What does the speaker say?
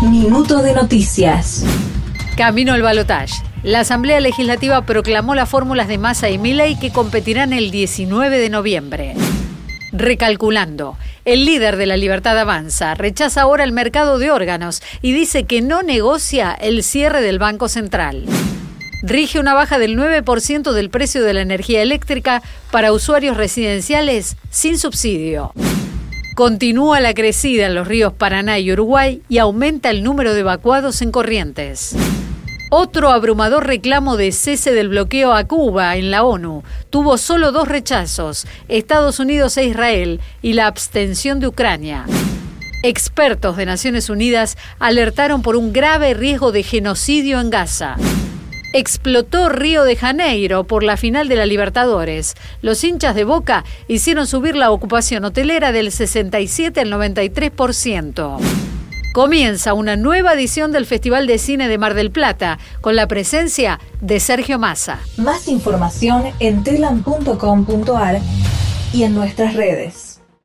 Minuto de noticias. Camino al balotaje. La Asamblea Legislativa proclamó las fórmulas de Massa y Milei que competirán el 19 de noviembre. Recalculando, el líder de la Libertad Avanza rechaza ahora el mercado de órganos y dice que no negocia el cierre del Banco Central. Rige una baja del 9% del precio de la energía eléctrica para usuarios residenciales sin subsidio. Continúa la crecida en los ríos Paraná y Uruguay y aumenta el número de evacuados en Corrientes. Otro abrumador reclamo de cese del bloqueo a Cuba en la ONU tuvo solo dos rechazos, Estados Unidos e Israel, y la abstención de Ucrania. Expertos de Naciones Unidas alertaron por un grave riesgo de genocidio en Gaza. Explotó Río de Janeiro por la final de la Libertadores. Los hinchas de Boca hicieron subir la ocupación hotelera del 67 al 93%. Comienza una nueva edición del Festival de Cine de Mar del Plata con la presencia de Sergio Massa. Más información en telam.com.ar y en nuestras redes.